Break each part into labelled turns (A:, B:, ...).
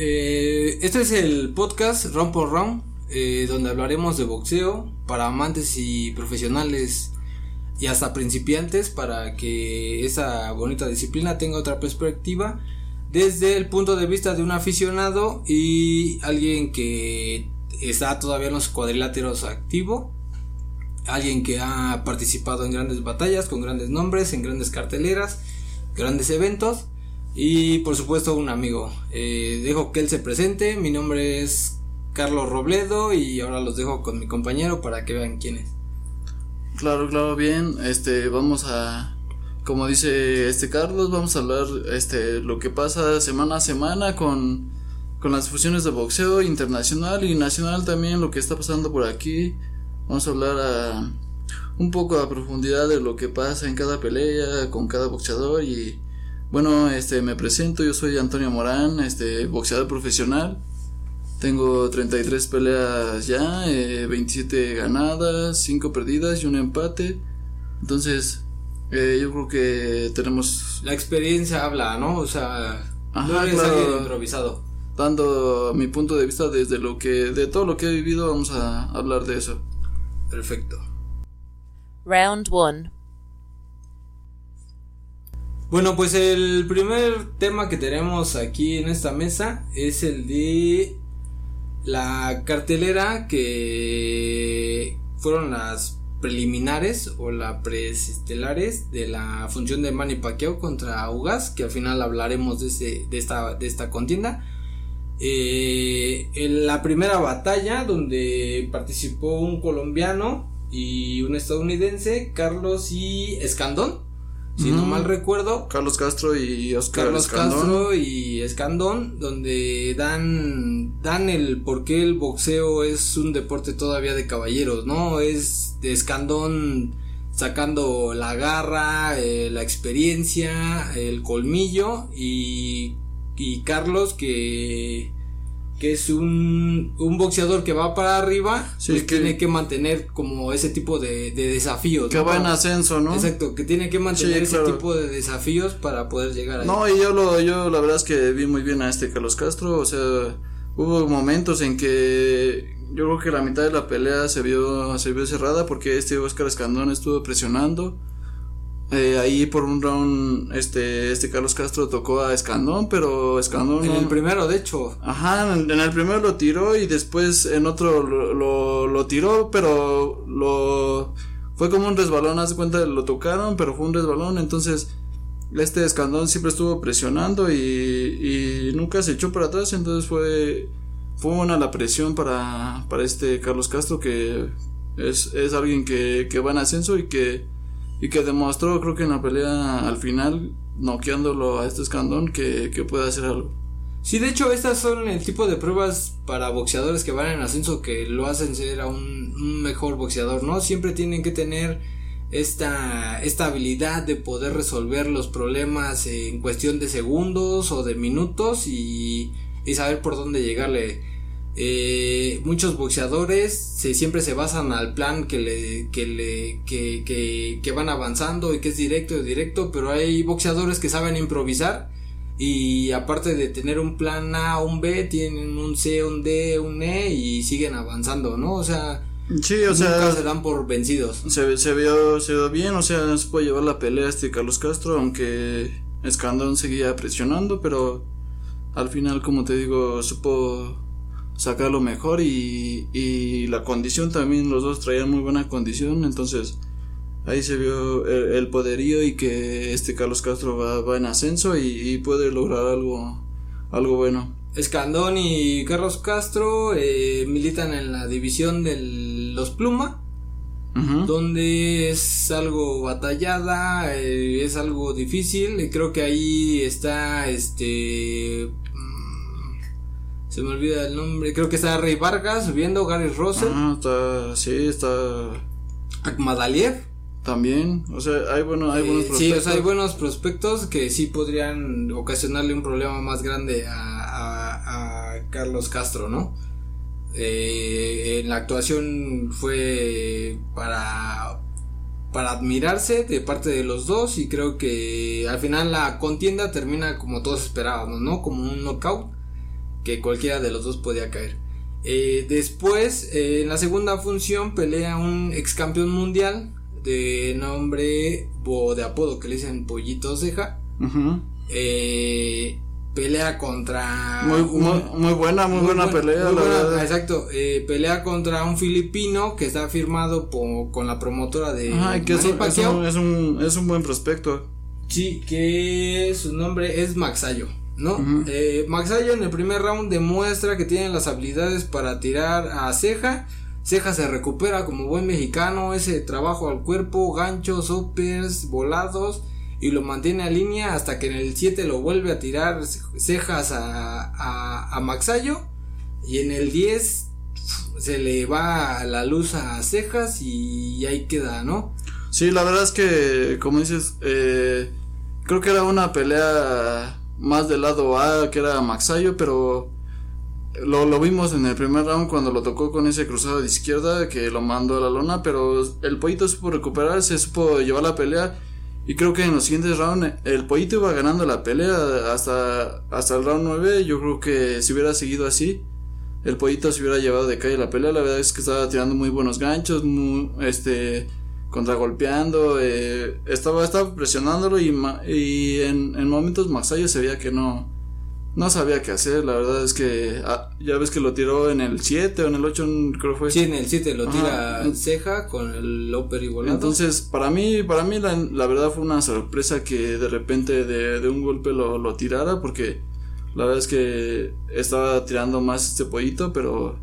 A: Eh, este es el podcast Round por Round, eh, donde hablaremos de boxeo para amantes y profesionales y hasta principiantes para que esa bonita disciplina tenga otra perspectiva desde el punto de vista de un aficionado y alguien que está todavía en los cuadriláteros activo, alguien que ha participado en grandes batallas con grandes nombres, en grandes carteleras, grandes eventos y por supuesto un amigo. Eh, dejo que él se presente, mi nombre es Carlos Robledo y ahora los dejo con mi compañero para que vean quién es.
B: Claro, claro, bien. Este, vamos a, como dice este Carlos, vamos a hablar, este, lo que pasa semana a semana con, con las fusiones de boxeo internacional y nacional también, lo que está pasando por aquí. Vamos a hablar a, un poco a profundidad de lo que pasa en cada pelea, con cada boxeador y, bueno, este, me presento, yo soy Antonio Morán, este, boxeador profesional. Tengo 33 peleas ya, 27 eh, ganadas, 5 perdidas y un empate. Entonces, eh, yo creo que tenemos...
A: La experiencia habla, ¿no? O sea, no eres improvisado.
B: Dando mi punto de vista desde lo que... De todo lo que he vivido, vamos a hablar de eso.
A: Perfecto.
C: Round 1
A: bueno, pues el primer tema que tenemos aquí en esta mesa es el de la cartelera que fueron las preliminares o las preestelares de la función de Manny Pacquiao contra Ugas, que al final hablaremos de, de, esta, de esta contienda. Eh, en la primera batalla donde participó un colombiano y un estadounidense, Carlos y Escandón si no mal recuerdo.
B: Carlos Castro y Oscar
A: Carlos Castro y Escandón, donde dan, dan el por qué el boxeo es un deporte todavía de caballeros, ¿no? Es de Escandón sacando la garra, eh, la experiencia, el colmillo y, y Carlos que que es un, un boxeador que va para arriba, pues que tiene que mantener como ese tipo de, de desafíos.
B: Que va en ascenso, ¿no?
A: Exacto, que tiene que mantener ese tipo de desafíos para poder llegar
B: a No, y yo lo, yo la verdad es que vi muy bien a este Carlos Castro, o sea, hubo momentos en que yo creo que la mitad de la pelea se vio, se vio cerrada porque este Oscar Escandón estuvo presionando eh, ahí por un round, este, este Carlos Castro tocó a Escandón, pero Escandón.
A: En el primero, de hecho.
B: Ajá, en, el primero lo tiró y después en otro lo, lo, tiró, pero lo. Fue como un resbalón, haz de cuenta, lo tocaron, pero fue un resbalón, entonces. Este Escandón siempre estuvo presionando y, y nunca se echó para atrás, entonces fue. Fue una la presión para, para este Carlos Castro, que es, es alguien que, que va en ascenso y que y que demostró, creo que en la pelea al final, noqueándolo a este escandón, que, que puede hacer algo.
A: Sí, de hecho, estas son el tipo de pruebas para boxeadores que van en ascenso que lo hacen ser a un, mejor boxeador, ¿no? Siempre tienen que tener esta, esta habilidad de poder resolver los problemas en cuestión de segundos o de minutos y, y saber por dónde llegarle. Eh, muchos boxeadores se, siempre se basan al plan que le, que le, que, que, que van avanzando y que es directo y directo, pero hay boxeadores que saben improvisar y aparte de tener un plan A, un B, tienen un C, un D, un E y siguen avanzando, ¿no? O sea,
B: sí, o nunca
A: se dan por vencidos.
B: Se, se, vio, se vio bien, o sea, se puede llevar la pelea este Carlos Castro, aunque Escandón seguía presionando, pero al final, como te digo, supo sacar lo mejor y, y la condición también, los dos traían muy buena condición, entonces ahí se vio el, poderío y que este Carlos Castro va, en ascenso y, puede lograr algo, algo bueno.
A: Escandón y Carlos Castro eh, militan en la división de los Pluma, donde es algo batallada, eh, es algo difícil, y creo que ahí está este se me olvida el nombre. Creo que está Rey Vargas subiendo, Gary Russell.
B: Ah, está, sí, está.
A: Akmadaliev.
B: También, o sea, hay, bueno, hay buenos
A: prospectos. Sí, o sea, hay buenos prospectos que sí podrían ocasionarle un problema más grande a, a, Carlos Castro, ¿no? Eh, en la actuación fue para para admirarse de parte de los dos y creo que al final la contienda termina como todos esperábamos, ¿no? Como un knockout que cualquiera de los dos podía caer. Eh, después, eh, en la segunda función, pelea un ex campeón mundial de nombre o de apodo que le dicen Pollito Ceja. Eh, pelea contra.
B: Muy,
A: un-
B: muy, muy buena, muy, buena
A: buen-
B: pelea,
A: muy
B: la
A: buena,
B: verdad.
A: Exacto, eh, pelea contra un filipino que está firmado con la promotora de.
B: Ajá, que es un, es, un, es, un, es un buen prospecto.
A: Sí, que su nombre es Maxayo, ¿no? Eh, Maxayo en el primer round demuestra que tiene las habilidades para tirar a Ceja. Ceja se recupera como buen mexicano, ese trabajo al cuerpo, ganchos, uppers, volados y lo mantiene a línea hasta que en el 7 lo vuelve a tirar cejas a, a, a Maxayo y en el 10 se le va la luz a cejas y ahí queda, ¿no?
B: Sí, la verdad es que, como dices, eh, creo que era una pelea más del lado A, que era Maxayo, pero lo, lo vimos en el primer round cuando lo tocó con ese cruzado de izquierda que lo mandó a la lona, pero el pollito supo recuperarse, supo llevar la pelea. Y creo que en los siguientes rounds el pollito iba ganando la pelea hasta, hasta el round 9. Yo creo que si hubiera seguido así, el pollito se hubiera llevado de calle la pelea. La verdad es que estaba tirando muy buenos ganchos, este, contragolpeando, eh, estaba, estaba presionándolo y, ma- y en, en momentos Maxayo se veía que no, no sabía qué hacer. La verdad es que ah, ya ves que lo tiró en el 7 o en el 8, creo que fue.
A: Sí, en el 7 lo tira
B: Ajá.
A: ceja con el upper y volado.
B: Entonces, para mí, para mí la, la verdad fue una sorpresa que de repente de, de un golpe lo, lo tirara porque la verdad es que estaba tirando más este pollito, pero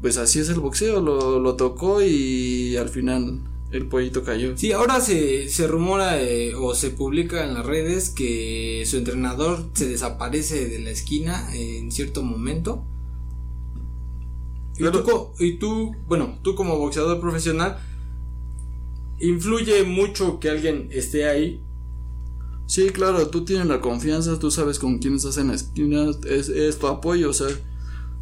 B: pues así es el boxeo, lo, lo tocó y al final el pollito cayó.
A: Sí, ahora se, se rumora eh, o se publica en las redes que su entrenador se desaparece de la esquina en cierto momento. Y
B: Pero-
A: tú, y tú, bueno, tú como boxeador profesional, influye mucho que alguien esté ahí.
B: Sí, claro, tú tienes la confianza, tú sabes con quién estás en la esquina, es, es tu apoyo, o sea,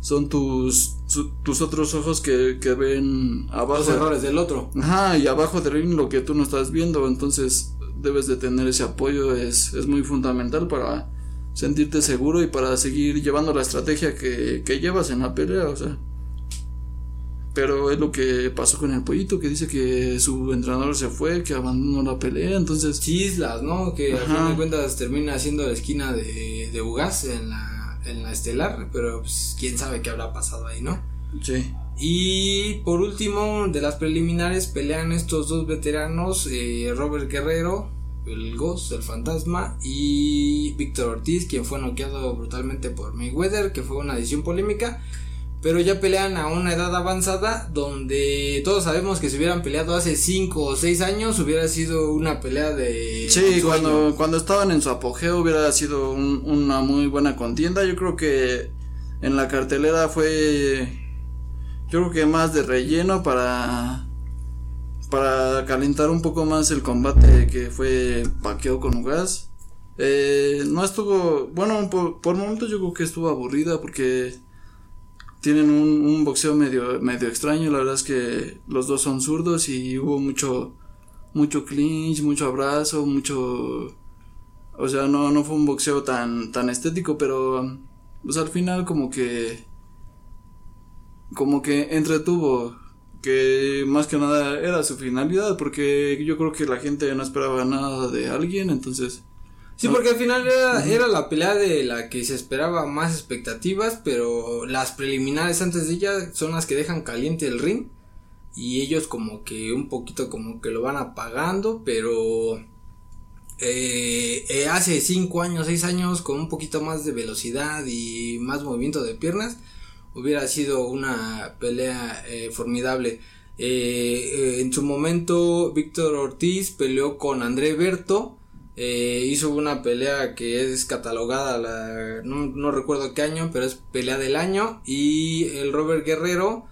B: son tus, su- tus otros ojos que, que ven abajo.
A: Los errores del otro.
B: Ajá, y abajo del ring lo que tú no estás viendo, entonces debes de tener ese apoyo, es, es muy fundamental para sentirte seguro y para seguir llevando la estrategia que, que llevas en la pelea, o sea. Pero es lo que pasó con el pollito, que dice que su entrenador se fue, que abandonó la pelea, entonces...
A: Chislas, ¿no? Que al
B: Ajá.
A: fin de cuentas termina siendo la esquina de, de Ugas en la, en la estelar, pero pues, quién sabe qué habrá pasado ahí, ¿no?
B: Sí.
A: Y por último, de las preliminares pelean estos dos veteranos, eh, Robert Guerrero, el Ghost, el fantasma, y Víctor Ortiz, quien fue noqueado brutalmente por Mayweather, que fue una decisión polémica. Pero ya pelean a una edad avanzada donde todos sabemos que si hubieran peleado hace 5 o 6 años hubiera sido una pelea de...
B: Sí, cuando, cuando estaban en su apogeo hubiera sido un- una muy buena contienda. Yo creo que en la cartelera fue, yo creo que más de relleno para, para calentar un poco más el combate que fue Paqueo con Ugas. Eh, no estuvo, bueno, por, por momentos yo creo que estuvo aburrida porque tienen un, un boxeo medio, medio extraño. La verdad es que los dos son zurdos y hubo mucho, mucho clinch, mucho abrazo, mucho o sea, no, no fue un boxeo tan, tan estético, pero pues al final como que como que entretuvo que más que nada era su finalidad porque yo creo que la gente no esperaba nada de alguien, entonces
A: Sí, porque al final era, era la pelea de la que se esperaba más expectativas, pero las preliminares antes de ella son las que dejan caliente el ring y ellos como que un poquito como que lo van apagando, pero eh, eh, hace cinco años, seis años con un poquito más de velocidad y más movimiento de piernas hubiera sido una pelea eh, formidable. Eh, en su momento Víctor Ortiz peleó con André Berto. Eh, hizo una pelea que es catalogada, la, no, no recuerdo qué año, pero es pelea del año. Y el Robert Guerrero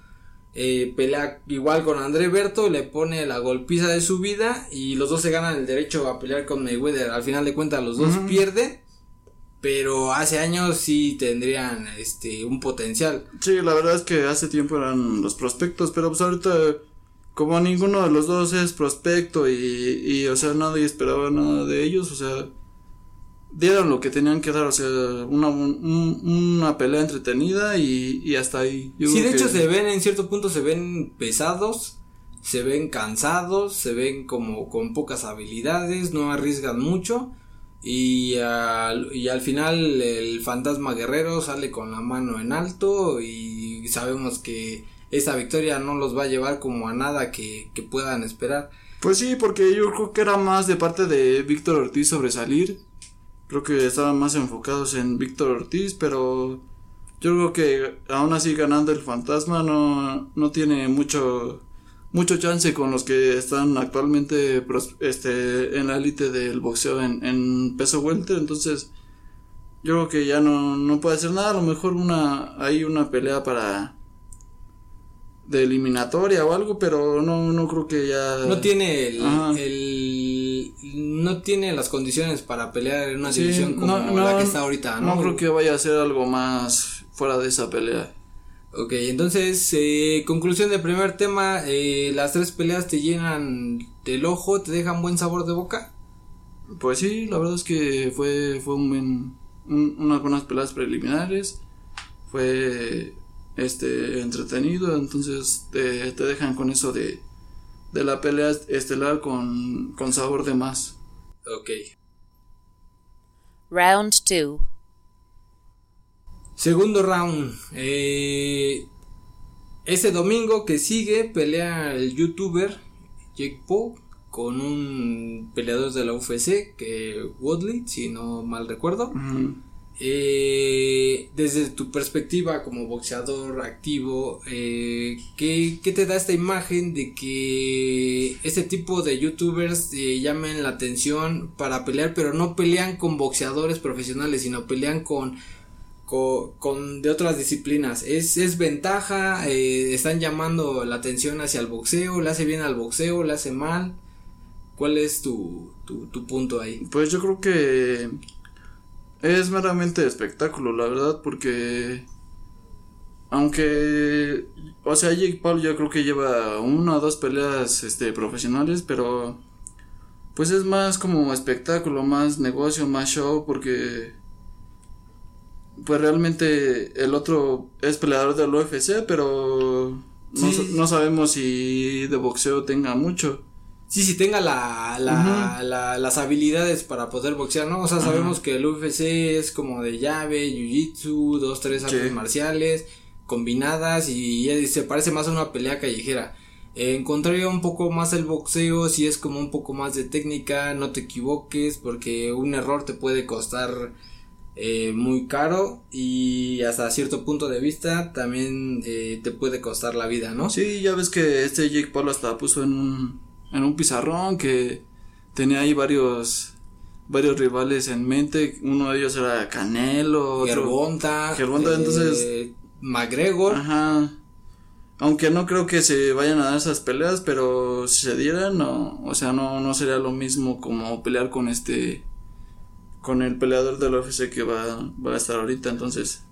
A: eh, pelea igual con André Berto, le pone la golpiza de su vida y los dos se ganan el derecho a pelear con Mayweather. Al final de cuentas los dos pierden, pero hace años sí tendrían este un potencial.
B: sí, la verdad es que hace tiempo eran los prospectos, pero pues ahorita como ninguno de los dos es prospecto y, y o sea, nadie esperaba nada de ellos, o sea, dieron lo que tenían que dar, o sea, una, un- una pelea entretenida y, y hasta ahí. Yo
A: Sí, de hecho
B: que-
A: se ven, en cierto punto se ven pesados, se ven cansados, se ven como con pocas habilidades, no arriesgan mucho y al, y al final el fantasma guerrero sale con la mano en alto y sabemos que esa victoria no los va a llevar como a nada que, que puedan esperar.
B: Pues sí, porque yo creo que era más de parte de Víctor Ortiz sobresalir. Creo que estaban más enfocados en Víctor Ortiz, pero yo creo que aún así ganando el fantasma no, no tiene mucho mucho chance con los que están actualmente este en la élite del boxeo en, en peso welter, entonces yo creo que ya no, no puede hacer nada, a lo mejor una hay una pelea para de eliminatoria o algo, pero no no creo que ya
A: No tiene el, no tiene las condiciones para pelear en una
B: Sí,
A: división como
B: no, no,
A: la que está ahorita, ¿no?
B: No creo que vaya a ser algo más fuera de esa pelea.
A: Ok, entonces, eh, conclusión del primer tema, eh, las tres peleas te llenan del ojo, te dejan buen sabor de boca.
B: Pues sí, la verdad es que fue, fue un buen, un- unas buenas peleas preliminares. Fue este entretenido, entonces te, te dejan con eso de, de la pelea estelar con, con sabor de más.
A: Ok.
C: Round 2.
A: Segundo round, eh, ese domingo que sigue pelea el youtuber Jake Paul con un peleador de la UFC, que Woodley, si no mal recuerdo. Eh, desde tu perspectiva como boxeador activo, eh, ¿qué, te da esta imagen de que este tipo de youtubers eh, llamen la atención para pelear, pero no pelean con boxeadores profesionales, sino pelean con, con, de otras disciplinas? ¿Es, es ventaja? ¿Están llamando la atención hacia el boxeo? ¿Le hace bien al boxeo? ¿Le hace mal? ¿Cuál es tu, tu punto ahí?
B: Pues yo creo que es meramente espectáculo, la verdad, porque aunque, o sea, Jake Paul yo creo que lleva una o dos peleas, este, profesionales, pero pues es más como espectáculo, más negocio, más show, porque pues realmente el otro es peleador del UFC, pero no,
A: Sí.
B: no sabemos si de boxeo tenga mucho.
A: Sí, sí tenga la, la, la- las habilidades para poder boxear, ¿no? O sea, sabemos que el UFC es como de llave, jiu-jitsu, dos, tres artes
B: Sí.
A: marciales combinadas y, se parece más a una pelea callejera. Eh, encontraría un poco más el boxeo, si es como un poco más de técnica, no te equivoques, porque un error te puede costar eh, muy caro y hasta cierto punto de vista también eh, te puede costar la vida, ¿no?
B: Sí, ya ves que este Jake Paul hasta puso en un, en un pizarrón que tenía ahí varios varios rivales en mente. Uno de ellos era Canelo, otro.
A: Gervonta,
B: Gervonta, entonces-
A: eh, McGregor,
B: Ajá. Aunque no creo que se vayan a dar esas peleas, pero si se dieran, no, o sea, no, no sería lo mismo como pelear con este, con el peleador del UFC que va, va a estar ahorita, entonces.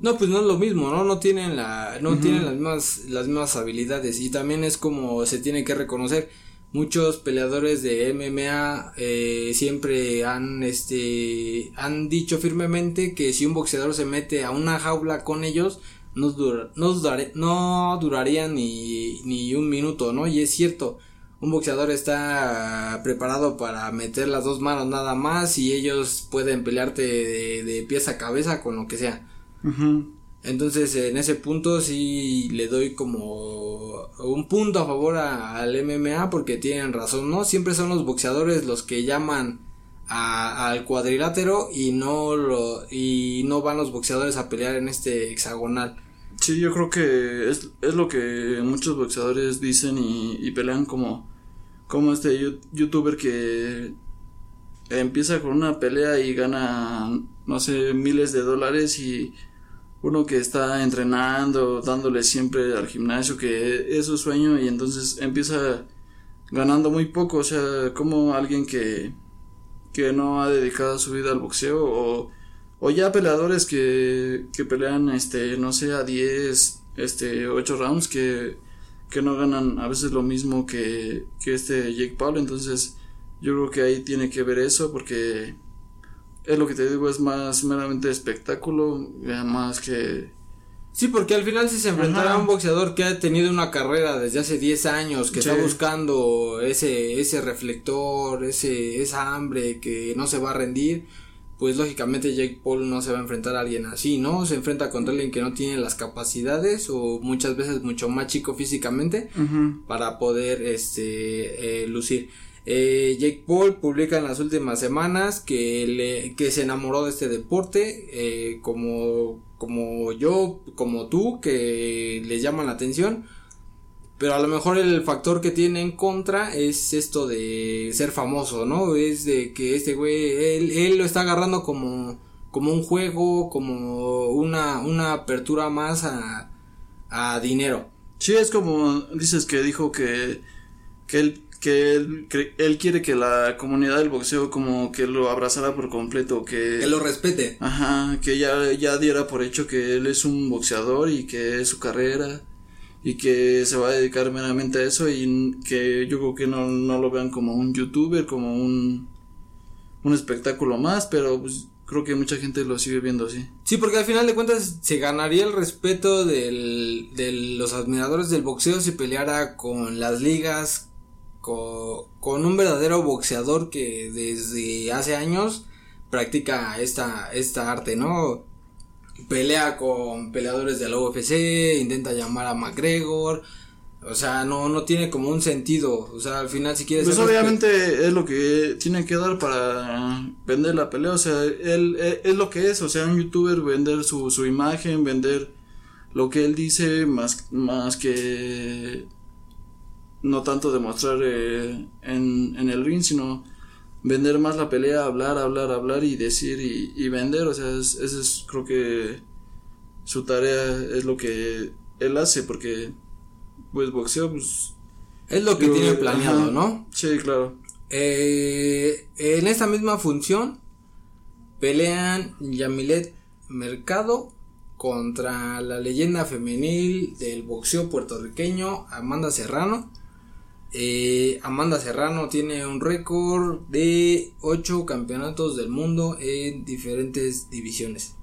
A: No pues no es lo mismo, no no tienen la no tienen las mismas las mismas habilidades y también es como se tiene que reconocer muchos peleadores de MMA eh, siempre han este han dicho firmemente que si un boxeador se mete a una jaula con ellos no dura- no, no duraría ni, ni un minuto, ¿no? Y es cierto, un boxeador está preparado para meter las dos manos nada más y ellos pueden pelearte de, de pies a cabeza con lo que sea. Entonces, en ese punto sí le doy como un punto a favor a- al MMA porque tienen razón, ¿no? Siempre son los boxeadores los que llaman a- al cuadrilátero y no lo y no van los boxeadores a pelear en este hexagonal.
B: Sí, yo creo que es, es lo que muchos boxeadores dicen y, y pelean como, como este youtuber que empieza con una pelea y gana, no sé, miles de dólares y uno que está entrenando, dándole siempre al gimnasio, que es su sueño y entonces empieza ganando muy poco, o sea, como alguien que, que no ha dedicado su vida al boxeo o ya peleadores que, que pelean, este, no sé, a 10, este, 8 rounds que, que no ganan a veces lo mismo que, que este Jake Paul. Entonces, yo creo que ahí tiene que ver eso porque es lo que te digo, es más meramente espectáculo, ya más que...
A: Sí, porque al final si se enfrentara
B: Ajá.
A: a un boxeador que ha tenido una carrera desde hace 10 años, que
B: Sí.
A: está buscando ese, ese reflector, ese, esa hambre que no se va a rendir, pues lógicamente Jake Paul no se va a enfrentar a alguien así, ¿no? Se enfrenta contra alguien que no tiene las capacidades o muchas veces mucho más chico físicamente para poder este eh, lucir. Eh, Jake Paul publica en las últimas semanas que le que se enamoró de este deporte eh, como como yo como tú que le llaman la atención. Pero a lo mejor el factor que tiene en contra es esto de ser famoso no es de que este güey él, él lo está agarrando como como un juego como una una apertura más a a dinero.
B: Sí, es como dices que dijo que, que él, que él, cre- él quiere que la comunidad del boxeo como que lo abrazara por completo, que...
A: que lo respete
B: Ajá, que ya, ya diera por hecho que él es un boxeador y que es su carrera y que se va a dedicar meramente a eso y que yo creo que no, no lo vean como un youtuber, como un, un espectáculo más, pero pues creo que mucha gente lo sigue viendo así.
A: Sí, porque al final de cuentas se ganaría el respeto del, de los admiradores del boxeo si peleara con las ligas, co- con, un verdadero boxeador que desde hace años practica esta, esta arte, ¿no? Pelea con peleadores de la UFC, intenta llamar a McGregor, o sea, no, no tiene como un sentido, o sea, al final si quieres...
B: Pues obviamente es lo que tiene que dar para vender la pelea, o sea, él, él- es lo que es, o sea, un youtuber vender su, su imagen, vender lo que él dice más, más que no tanto demostrar eh, en, en el ring, sino vender más la pelea, hablar, hablar, hablar y decir y, y vender, o sea, es, ese es creo que su tarea es lo que él hace, porque pues boxeo, pues...
A: Es lo que
B: yo-
A: tiene planeado,
B: ajá.
A: ¿no?
B: Sí, claro.
A: Eh, en esta misma función pelean Yamilet Mercado contra la leyenda femenil del boxeo puertorriqueño Amanda Serrano. Eh, Amanda Serrano tiene un récord de 8 campeonatos del mundo en diferentes divisiones.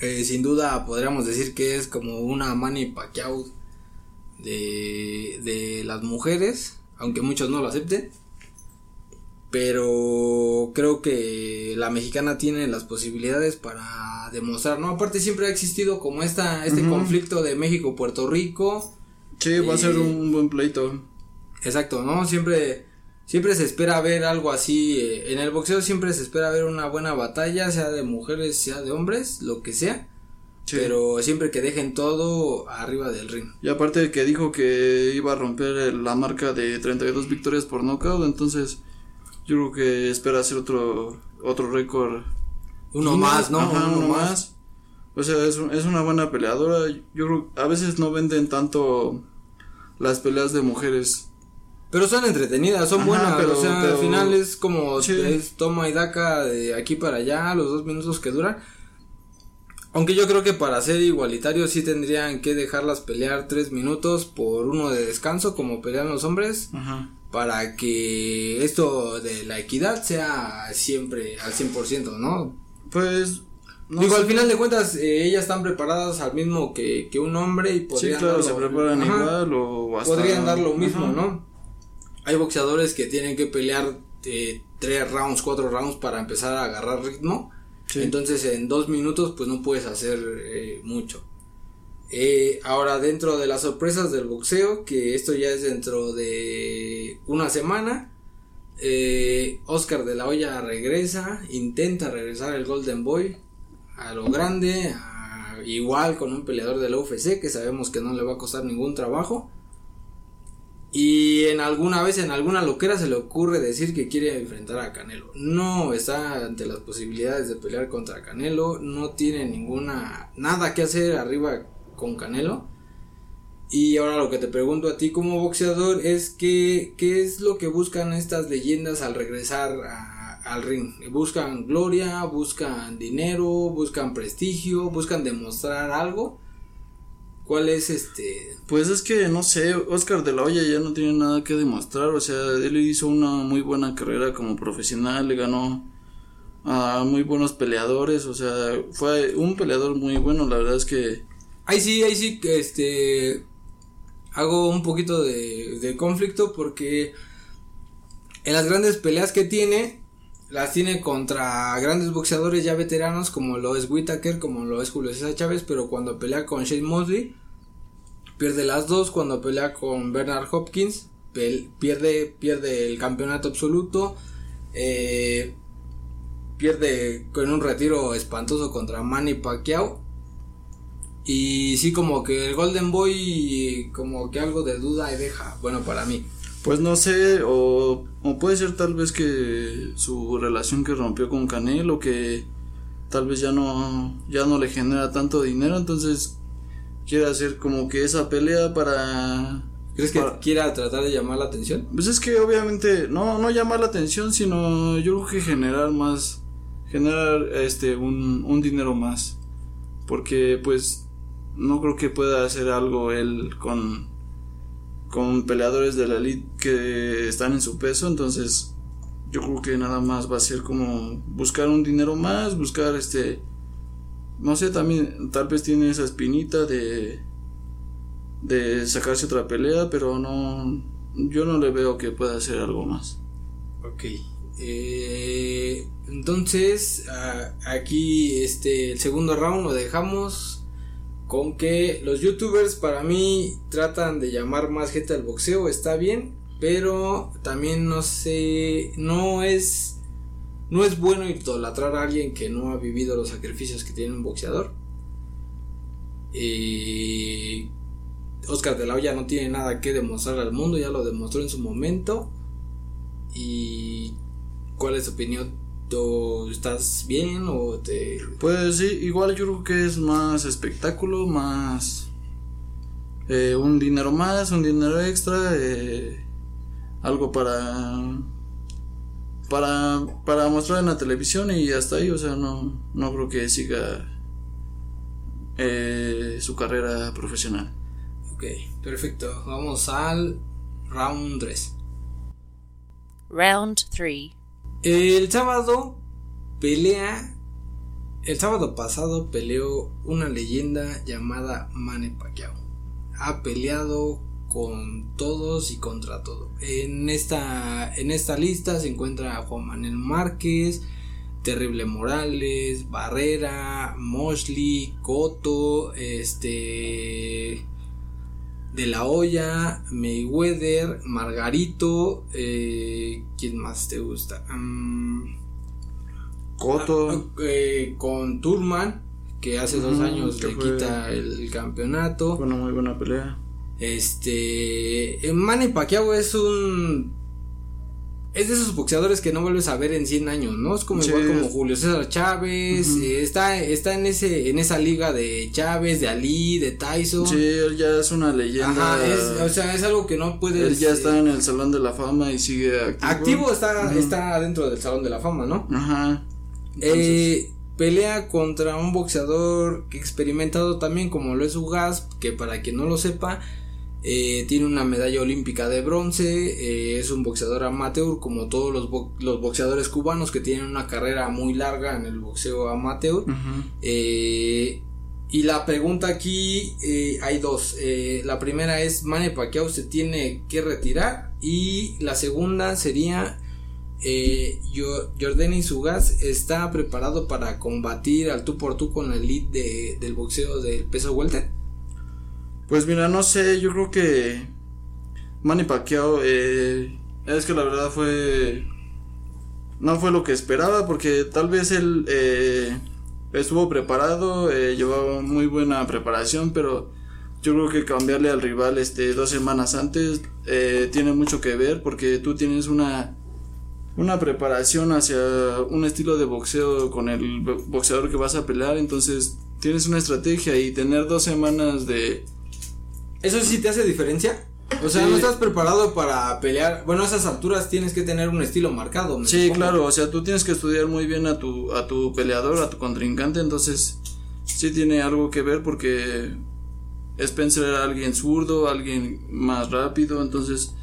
A: Eh, sin duda podríamos decir que es como una Manny Pacquiao de, de las mujeres, aunque muchos no lo acepten. Pero creo que la mexicana tiene las posibilidades para demostrar, ¿no? Aparte siempre ha existido como esta, este conflicto de México-Puerto Rico.
B: Sí, va a ser
A: Eh,
B: un buen pleito.
A: Exacto, ¿no? Siempre, siempre se espera ver algo así. eh, en el boxeo siempre se espera ver una buena batalla, sea de mujeres, sea de hombres, lo que sea.
B: Sí.
A: Pero siempre que dejen todo arriba del ring.
B: Y aparte de que dijo que iba a romper la marca de 32 victorias por nocaut, entonces yo creo que espera hacer otro otro récord.
A: Uno más, ¿no?
B: Ajá,
A: uno,
B: uno
A: más.
B: más. O sea, es, es una buena peleadora. Yo creo a veces no venden tanto las peleas de mujeres.
A: Pero son entretenidas, son
B: Ajá,
A: buenas,
B: pero-
A: o sea,
B: pero-
A: al final es como
B: Sí.
A: es toma y daca de aquí para allá, los dos minutos que duran. Aunque yo creo que para ser igualitarios sí tendrían que dejarlas pelear tres minutos por uno de descanso como pelean los hombres
B: Ajá.
A: para que esto de la equidad sea siempre al 100%, ¿no?
B: Pues no
A: Digo,
B: sé.
A: al final de cuentas eh, ellas están preparadas al mismo que, que un hombre y
B: Sí,
A: podrían
B: claro,
A: darlo-
B: se preparan
A: Ajá
B: igual o hasta
A: podrían dar lo mismo,
B: Ajá.
A: ¿no? Hay boxeadores que tienen que pelear eh, tres rounds, cuatro rounds para empezar a agarrar ritmo.
B: Sí.
A: Entonces en dos minutos pues no puedes hacer eh, mucho. Eh, ahora dentro de las sorpresas del boxeo, que esto ya es dentro de una semana, eh, Oscar de la Hoya regresa, intenta regresar el Golden Boy a lo grande, a- igual con un peleador de la UFC que sabemos que no le va a costar ningún trabajo. Y en alguna vez, en alguna loquera se le ocurre decir que quiere enfrentar a Canelo. No está ante las posibilidades de pelear contra Canelo, no tiene ninguna, nada que hacer arriba con Canelo. Y ahora lo que te pregunto a ti como boxeador es que, ¿qué es lo que buscan estas leyendas al regresar al ring? ¿Buscan gloria? ¿Buscan dinero? ¿Buscan prestigio? ¿Buscan demostrar algo? ¿Cuál es este?
B: Pues es que no sé, Oscar de la Hoya ya no tiene nada que demostrar, o sea, él hizo una muy buena carrera como profesional, le ganó a muy buenos peleadores, o sea, fue un peleador muy bueno, la verdad es que...
A: Ahí sí, ahí sí, este, hago un poquito de, de conflicto porque en las grandes peleas que tiene, las tiene contra grandes boxeadores ya veteranos como lo es Whitaker, como lo es Julio César Chávez, pero cuando pelea con Shane Mosley, pierde las dos, cuando pelea con Bernard Hopkins, pierde, pierde el campeonato absoluto, eh, pierde con un retiro espantoso contra Manny Pacquiao. Y sí, como que el Golden Boy, como que algo de duda y deja, bueno, para mí.
B: Pues no sé, o, o puede ser tal vez que su relación que rompió con Canelo, que tal vez ya no, ya no le genera tanto dinero, entonces quiere hacer como que esa pelea para...
A: ¿Crees que quiera tratar de llamar la atención?
B: Pues es que obviamente, no, no llamar la atención, sino yo creo que generar más, generar este, un, un dinero más. Porque pues no creo que pueda hacer algo él con, con peleadores de la elite que están en su peso, entonces yo creo que nada más va a ser como buscar un dinero más, buscar este no sé, también tal vez tiene esa espinita de de sacarse otra pelea, pero no yo no le veo que pueda hacer algo más.
A: Ok. Eh, entonces, aquí este el segundo round lo dejamos con que los youtubers para mí tratan de llamar más gente al boxeo, está bien, pero también no sé, no es no es bueno idolatrar a alguien que no ha vivido los sacrificios que tiene un boxeador. Y Oscar de la Hoya no tiene nada que demostrar al mundo, ya lo demostró en su momento. ¿Y cuál es tu opinión? ¿Tú estás bien o te.?
B: Pues sí, igual yo creo que es más espectáculo, más. Eh, un dinero más, un dinero extra, eh, algo para para, para mostrar en la televisión y hasta ahí, o sea, no, no creo que siga eh, su carrera profesional.
A: Ok, perfecto. Vamos al round 3.
C: Round 3.
A: El sábado pelea. El sábado pasado peleó una leyenda llamada Manny Pacquiao. Ha peleado con todos y contra todo. En esta, en esta lista se encuentra Juan Manuel Márquez, Terrible Morales, Barrera, Mosley, Coto, este de la Hoya, Mayweather, Margarito, eh, ¿quién más te gusta? Mm,
B: Coto.
A: Ah, eh, con Turman, que hace dos años le quita el campeonato.
B: Fue una muy buena pelea.
A: Este. Manny Pacquiao es un. Es de esos boxeadores que no vuelves a ver en 100 años, ¿no? Es como igual como Julio César Chávez. Eh, está, está en ese, en esa liga de Chávez, de Ali, de Tyson.
B: Sí, él ya es una leyenda.
A: Ajá, es, o sea, es algo que no puedes.
B: Él ya está en el Salón de la Fama y sigue
A: activo. Activo está, está dentro del Salón de la Fama, ¿no?
B: Ajá.
A: Eh, pelea contra un boxeador experimentado también como lo es Ugas, que para quien no lo sepa, eh, tiene una medalla olímpica de bronce, eh, es un boxeador amateur como todos los, los, boxeadores cubanos que tienen una carrera muy larga en el boxeo amateur. Eh, y la pregunta aquí hay dos. la primera es, ¿Manny Pacquiao se tiene que retirar? Y la segunda sería, eh, Jordani Sugas está preparado para combatir al tú por tú con la elite del boxeo del peso welter.
B: Pues mira, no sé, yo creo que Manny Pacquiao eh, es que la verdad fue no fue lo que esperaba porque tal vez él eh, estuvo preparado, eh, llevaba muy buena preparación, pero yo creo que cambiarle al rival este dos semanas antes eh, tiene mucho que ver porque tú tienes una una preparación hacia un estilo de boxeo con el boxeador que vas a pelear, entonces tienes una estrategia y tener dos semanas de
A: ¿Eso sí te hace diferencia? O sea, no estás preparado para pelear. Bueno, a esas alturas tienes que tener un estilo marcado.
B: sí, claro. O sea, tú tienes que estudiar muy bien a tu, a tu peleador, a tu contrincante. Entonces, sí tiene algo que ver porque Spencer era alguien zurdo, alguien más rápido. Entonces,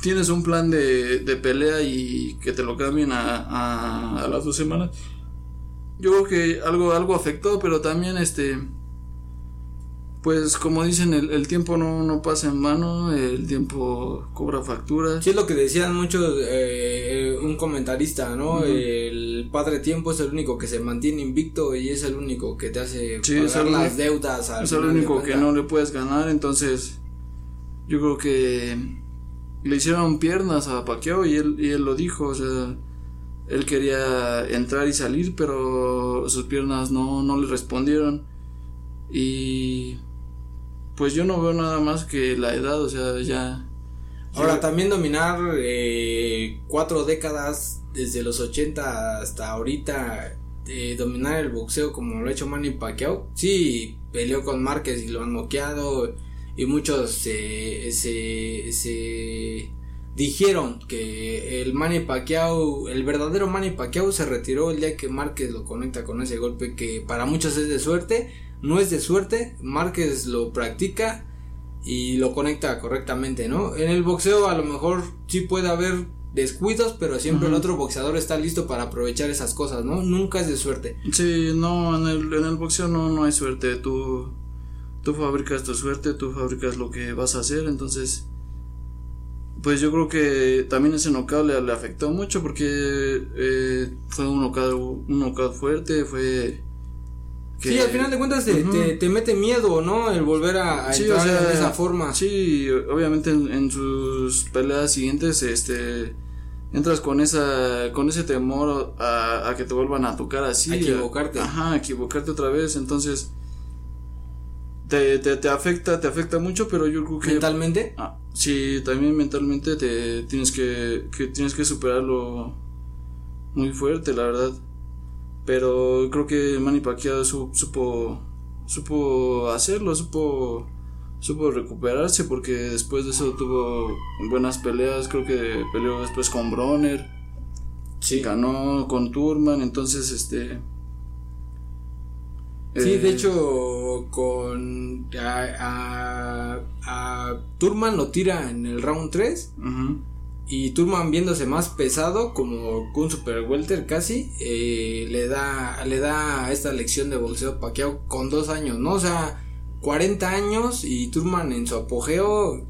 B: tienes un plan de, de pelea y que te lo cambien a, a, a las dos semanas. Yo creo que algo, algo afectó, pero también este pues como dicen, el, el tiempo no, no, pasa en vano, el tiempo cobra factura.
A: Sí, es lo que decían muchos, eh, un comentarista, ¿no? Uh -huh. El padre tiempo es el único que se mantiene invicto y es el único que te hace
B: sí,
A: pagar las deudas.
B: es el único que no le puedes ganar, entonces yo creo que le hicieron piernas a Pacquiao y él, y él lo dijo, o sea, él quería entrar y salir, pero sus piernas no, no le respondieron. Y pues yo no veo nada más que la edad, o sea, ya.
A: Ahora, yo... también dominar eh, cuatro décadas, desde los 80 hasta ahorita, eh, dominar el boxeo como lo ha hecho Manny Pacquiao. Sí, peleó con Márquez y lo han noqueado, y muchos se, se, se dijeron que el Manny Pacquiao, el verdadero Manny Pacquiao se retiró el día que Márquez lo conecta con ese golpe que para muchos es de suerte no es de suerte, Márquez lo practica y lo conecta correctamente, ¿no? En el boxeo a lo mejor sí puede haber descuidos, pero siempre uh -huh. el otro boxeador está listo para aprovechar esas cosas, ¿no? Nunca es de suerte.
B: Sí, no, en el, en el boxeo no, no hay suerte, tú, tú fabricas tu suerte, tú fabricas lo que vas a hacer, entonces... Pues yo creo que también ese knockout le, le afectó mucho porque eh, fue un knockout, un knockout fuerte, fue
A: que, sí, al final de cuentas te, uh -huh. te, te, mete miedo, ¿no? El volver a, a
B: sí,
A: entrar
B: o sea,
A: de esa forma.
B: Sí, obviamente en, en, sus peleas siguientes, este, entras con esa, con ese temor a, a que te vuelvan a tocar así.
A: A equivocarte.
B: Ajá, a equivocarte otra vez, entonces te, te, te afecta, te afecta mucho, pero yo creo que
A: mentalmente.
B: Ah, sí, también mentalmente te tienes que, que tienes que superarlo muy fuerte, la verdad pero creo que Manny Pacquiao supo supo hacerlo supo supo recuperarse porque después de eso tuvo buenas peleas creo que peleó después con Bronner
A: sí.
B: ganó con Turman entonces este
A: Sí, eh, de hecho, con a, a, a, Turman lo tira en el round 3
B: uh -huh.
A: Y Turman viéndose más pesado como un super welter casi eh, le da le da esta lección de boxeo Pacquiao con dos años no o sea 40 años y Turman en su apogeo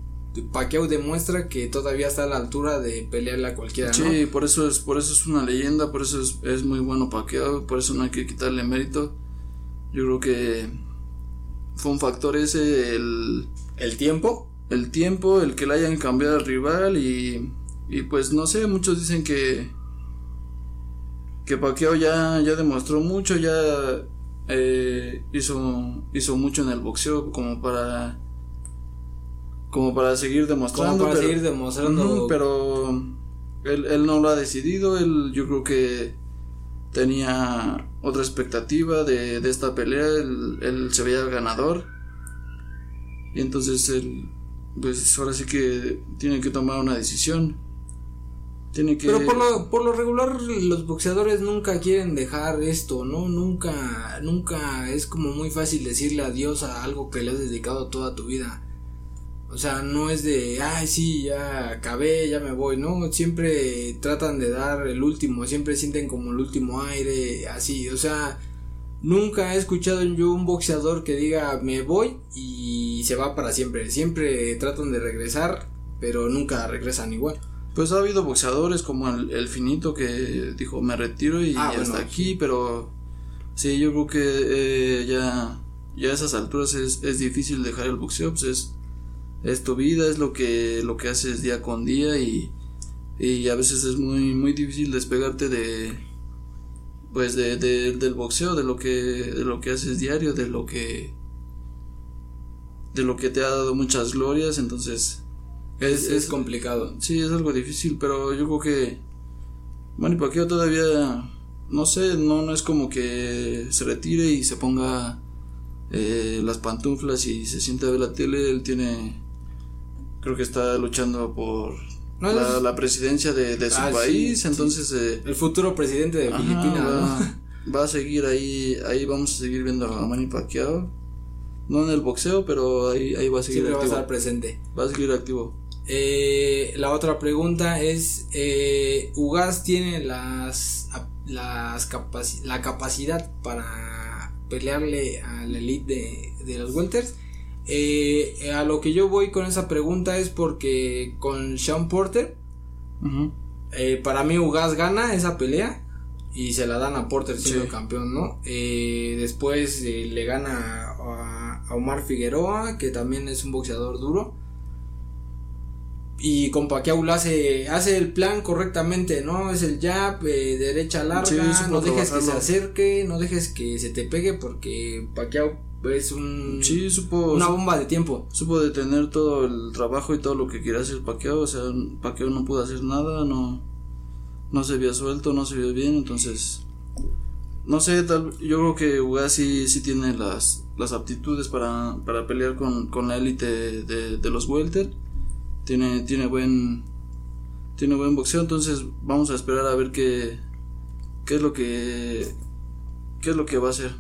A: Pacquiao demuestra que todavía está a la altura de pelearle a cualquiera
B: sí
A: ¿no?
B: por eso es por eso es una leyenda por eso es, es muy bueno Pacquiao por eso no hay que quitarle mérito. Yo creo que fue un factor ese el
A: el tiempo
B: el tiempo el que le hayan cambiado al rival y y pues no sé, muchos dicen que que Pacquiao ya, ya demostró mucho, ya eh, hizo, hizo mucho en el boxeo como para como para seguir demostrando.
A: Como para
B: pero,
A: seguir demostrando.
B: Pero él, él no lo ha decidido, él yo creo que tenía otra expectativa de, de esta pelea, él, él se veía ganador y entonces él pues ahora sí que tiene que tomar una decisión.
A: Pero por lo, por lo regular los boxeadores nunca quieren dejar esto, ¿no? Nunca, nunca es como muy fácil decirle adiós a algo que le has dedicado toda tu vida. O sea, no es de, ay, sí, ya acabé, ya me voy, ¿no? Siempre tratan de dar el último, siempre sienten como el último aire, así, o sea, nunca he escuchado yo un boxeador que diga, me voy y se va para siempre. Siempre tratan de regresar, pero nunca regresan igual.
B: Pues ha habido boxeadores como el, el finito que dijo me retiro y
A: Ah, bueno,
B: está aquí,
A: sí.
B: pero sí, yo creo que eh, ya, ya a esas alturas es, es difícil dejar el boxeo, pues es, es tu vida, es lo que, lo que haces día con día y, y a veces es muy, muy difícil despegarte de, pues de, de- del boxeo, de lo que, de lo que haces diario, de lo que, de lo que te ha dado muchas glorias, entonces
A: Es, es complicado.
B: Sí, es algo difícil, pero yo creo que Manny Pacquiao todavía, no sé, no, no es como que se retire y se ponga eh, las pantuflas y se siente a ver la tele. Él tiene, creo que está luchando por
A: No,
B: la,
A: es-
B: la presidencia de, de su
A: Ah,
B: país,
A: sí.
B: entonces eh,
A: El futuro presidente de Filipinas, ¿no?
B: va, a seguir ahí, ahí vamos a seguir viendo a Manny Pacquiao. No en el boxeo, pero ahí, ahí va a seguir
A: Siempre va a
B: activo.
A: estar presente.
B: Va a seguir activo.
A: Eh, la otra pregunta es, eh, ¿Ugas tiene las, las la capacidad para pelearle a la elite de, los welters? Eh, a lo que yo voy con esa pregunta es porque con Sean Porter, para mí Ugas gana esa pelea y se la dan a Porter siendo campeón, ¿no? después le gana a, a Omar Figueroa, que también es un boxeador duro y con Pacquiao lo hace, hace el plan correctamente, ¿no? Es el jab, eh, derecha larga, no dejes que se acerque, no dejes que se te pegue porque Pacquiao es un
B: sí, supo,
A: una bomba de tiempo.
B: Supo detener todo el trabajo y todo lo que quería hacer Pacquiao, o sea, Pacquiao no pudo hacer nada, no no se había suelto, no se vio bien, entonces no sé, tal, yo creo que Ugas sí, tiene las, las aptitudes para, para pelear con, con la élite de, de los welter tiene, tiene buen tiene buen boxeo, entonces vamos a esperar a ver qué qué es lo que qué es lo que va a hacer.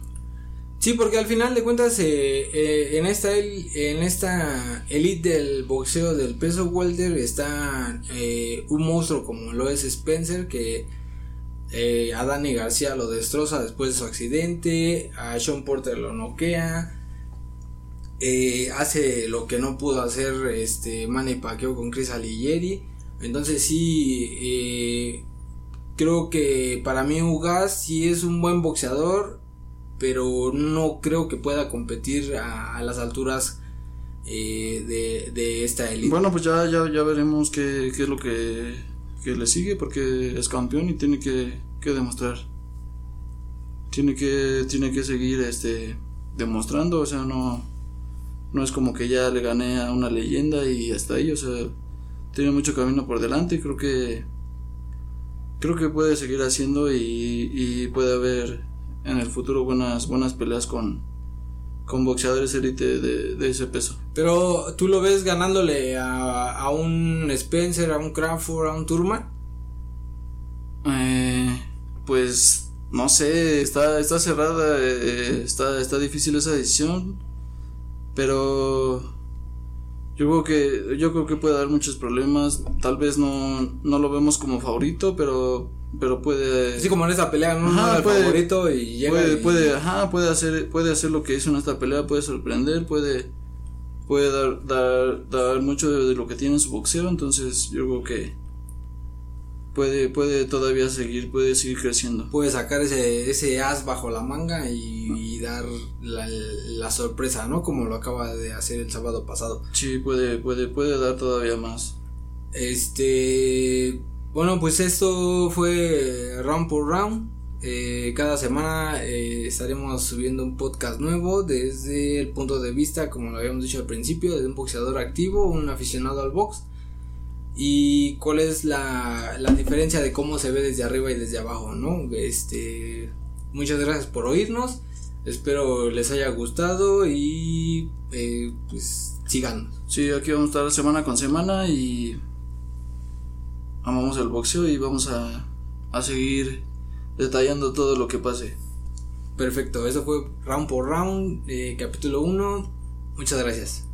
A: Sí, porque al final de cuentas eh, eh, en esta en esta elite del boxeo del peso welter está eh, un monstruo como lo es Spencer que a Dani García lo destroza después de su accidente, a Sean Porter lo noquea, eh, hace lo que no pudo hacer este Manny Pacquiao con Chris Alighieri. Entonces sí, eh, creo que para mí Ugas sí es un buen boxeador, pero no creo que pueda competir a, las alturas eh, de, esta élite.
B: Bueno, pues ya, ya, ya veremos qué, qué es lo que, que, le sigue, porque es campeón y tiene que, que demostrar. Tiene que, tiene que seguir este demostrando, o sea, no no es como que ya le gané a una leyenda y hasta ahí, o sea, tiene mucho camino por delante y creo que creo que puede seguir haciendo y, puede haber en el futuro buenas buenas peleas con con boxeadores élite de, ese peso.
A: Pero tú lo ves ganándole a, a un Spencer, a un Crawford, a un Turman.
B: Eh, pues no sé, está, está cerrada, eh, está, está difícil esa decisión. Pero yo creo que yo creo que puede dar muchos problemas. Tal vez no, no lo vemos como favorito, pero pero puede
A: así como en esta pelea no, ajá, puede, favorito y llega
B: puede, puede ajá puede hacer puede hacer lo que hizo en esta pelea puede sorprender puede puede dar dar, dar mucho de, lo que tiene en su boxeo entonces yo creo que puede, puede todavía seguir, puede seguir creciendo.
A: Puede sacar ese, ese as bajo la manga y, dar la, sorpresa, ¿no? Como lo acaba de hacer el sábado pasado.
B: Sí, puede, puede, puede dar todavía más.
A: Este, bueno, pues esto fue round por round. Eh, cada semana eh, estaremos subiendo un podcast nuevo desde el punto de vista, como lo habíamos dicho al principio, de un boxeador activo, un aficionado al box y cuál es la, la diferencia de cómo se ve desde arriba y desde abajo, ¿no? Este, muchas gracias por oírnos, espero les haya gustado y eh, pues sigan.
B: Sí, aquí vamos a estar semana con semana y amamos el boxeo y vamos a, a seguir detallando todo lo que pase.
A: Perfecto, eso fue round por round, eh, capítulo 1. Muchas gracias.